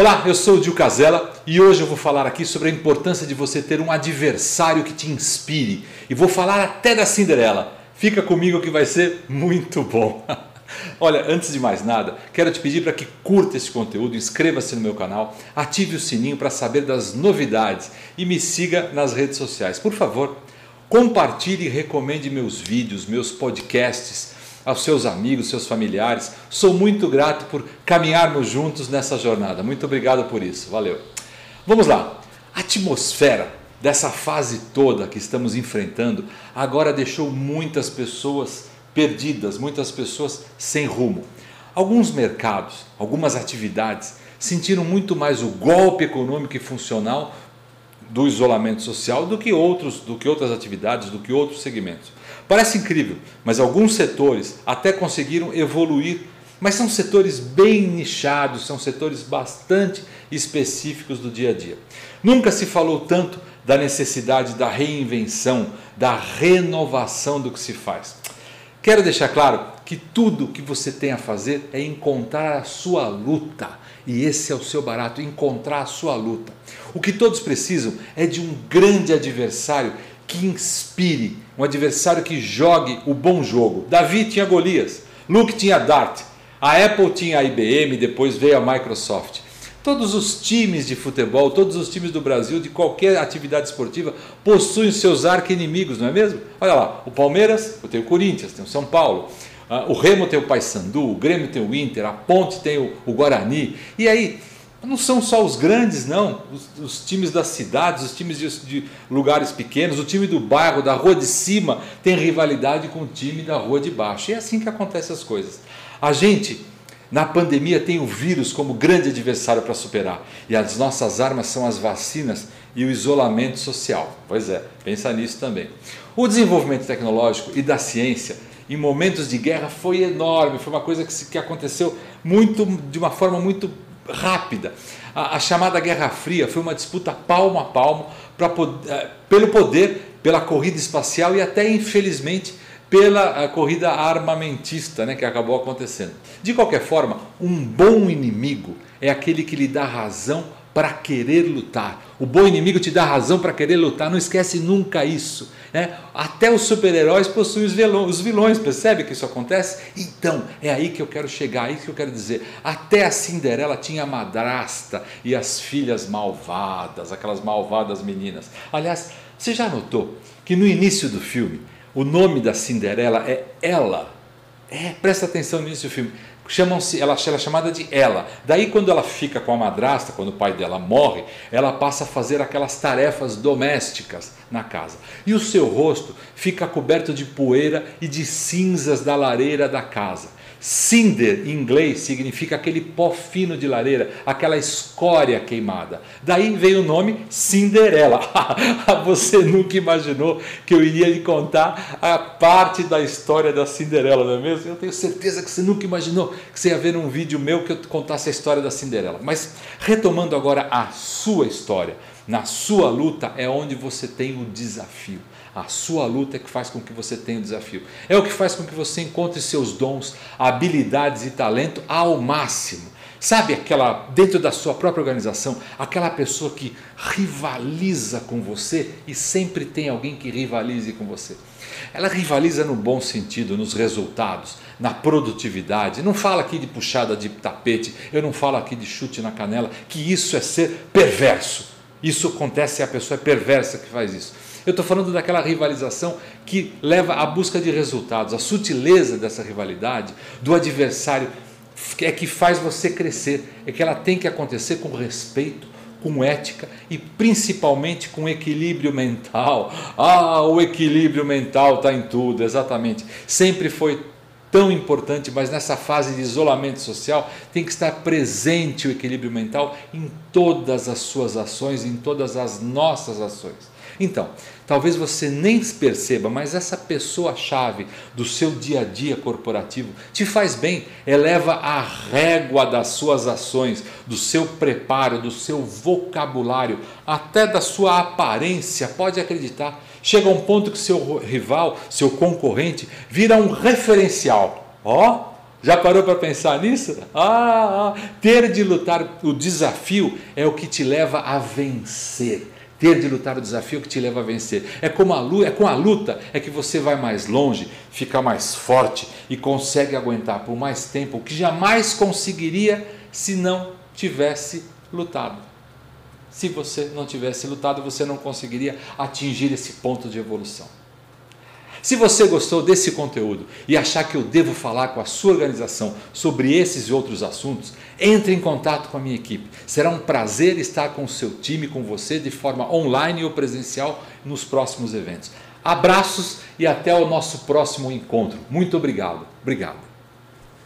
Olá, eu sou o Dil Casella e hoje eu vou falar aqui sobre a importância de você ter um adversário que te inspire. E vou falar até da Cinderela. Fica comigo que vai ser muito bom. Olha, antes de mais nada, quero te pedir para que curta esse conteúdo, inscreva-se no meu canal, ative o sininho para saber das novidades e me siga nas redes sociais. Por favor, compartilhe e recomende meus vídeos, meus podcasts aos seus amigos, seus familiares. Sou muito grato por caminharmos juntos nessa jornada. Muito obrigado por isso. Valeu. Vamos lá. A atmosfera dessa fase toda que estamos enfrentando agora deixou muitas pessoas perdidas, muitas pessoas sem rumo. Alguns mercados, algumas atividades sentiram muito mais o golpe econômico e funcional do isolamento social do que outros, do que outras atividades, do que outros segmentos. Parece incrível, mas alguns setores até conseguiram evoluir, mas são setores bem nichados, são setores bastante específicos do dia a dia. Nunca se falou tanto da necessidade da reinvenção, da renovação do que se faz. Quero deixar claro que tudo que você tem a fazer é encontrar a sua luta. E esse é o seu barato, encontrar a sua luta. O que todos precisam é de um grande adversário que inspire, um adversário que jogue o bom jogo. Davi tinha Golias, Luke tinha Dart, a Apple tinha a IBM, depois veio a Microsoft. Todos os times de futebol, todos os times do Brasil, de qualquer atividade esportiva, possuem seus arqui-inimigos, não é mesmo? Olha lá, o Palmeiras tem o Corinthians, tem o São Paulo, o Remo tem o Paysandu, o Grêmio tem o Inter, a Ponte tem o Guarani. E aí, não são só os grandes, não. Os, os times das cidades, os times de, de, lugares pequenos, o time do bairro, da rua de cima, tem rivalidade com o time da rua de baixo. E é assim que acontecem as coisas. A gente, na pandemia, tem o vírus como grande adversário para superar. E as nossas armas são as vacinas e o isolamento social. Pois é, pensa nisso também. O desenvolvimento tecnológico e da ciência em momentos de guerra foi enorme, foi uma coisa que, que aconteceu muito de uma forma muito rápida. A, a, chamada Guerra Fria foi uma disputa palmo a palmo pra, eh, pelo poder, pela corrida espacial e até, infelizmente, pela corrida armamentista né, que acabou acontecendo. De qualquer forma, um bom inimigo é aquele que lhe dá razão para querer lutar. O bom inimigo te dá razão para querer lutar, não esquece nunca isso. Né? Até os super-heróis possuem os vilões, os vilões, percebe que isso acontece? Então, é aí que eu quero chegar, é isso que eu quero dizer. Até a Cinderela tinha a madrasta e as filhas malvadas, aquelas malvadas meninas. Aliás, você já notou que no início do filme, o nome da Cinderela é Ela? É, presta atenção no início do filme chamam-se, ela, ela é chamada de ela. Daí quando ela fica com a madrasta, quando o pai dela morre, ela passa a fazer aquelas tarefas domésticas na casa. E o seu rosto fica coberto de poeira e de cinzas da lareira da casa. Cinder, em inglês, significa aquele pó fino de lareira, aquela escória queimada. Daí veio o nome Cinderela. você nunca imaginou que eu iria lhe contar a parte da história da Cinderela, não é mesmo? Eu tenho certeza que você nunca imaginou que você ia ver um vídeo meu que eu contasse a história da Cinderela. Mas retomando agora a sua história, na sua luta é onde você tem o desafio. A sua luta é que faz com que você tenha o desafio. É o que faz com que você encontre seus dons, habilidades e talento ao máximo. Sabe aquela, dentro da sua própria organização, aquela pessoa que rivaliza com você e sempre tem alguém que rivalize com você. Ela rivaliza no bom sentido, nos resultados, na produtividade. Não fala aqui de puxada de tapete, eu não falo aqui de chute na canela, que isso é ser perverso. Isso acontece e a pessoa é perversa que faz isso. Eu estou falando daquela rivalização que leva à busca de resultados, a sutileza dessa rivalidade, do adversário, é que faz você crescer, é que ela tem que acontecer com respeito, com ética e principalmente com equilíbrio mental. Ah, o equilíbrio mental está em tudo, exatamente. Sempre foi tão importante, mas nessa fase de isolamento social tem que estar presente o equilíbrio mental em todas as suas ações, em todas as nossas ações. Então, talvez você nem perceba, mas essa pessoa-chave do seu dia a dia corporativo te faz bem, eleva a régua das suas ações, do seu preparo, do seu vocabulário, até da sua aparência. Pode acreditar. Chega a um ponto que seu rival, seu concorrente, vira um referencial. Ó, Já parou para pensar nisso? Ah, ah, ter de lutar o desafio é o que te leva a vencer. Ter de lutar o desafio é o que te leva a vencer. É como a luta, é com a luta é que você vai mais longe, fica mais forte e consegue aguentar por mais tempo o que jamais conseguiria se não tivesse lutado. Se você não tivesse lutado, você não conseguiria atingir esse ponto de evolução. Se você gostou desse conteúdo e achar que eu devo falar com a sua organização sobre esses e outros assuntos, entre em contato com a minha equipe. Será um prazer estar com o seu time, com você, de forma online ou presencial nos próximos eventos. Abraços e até o nosso próximo encontro. Muito obrigado. Obrigado.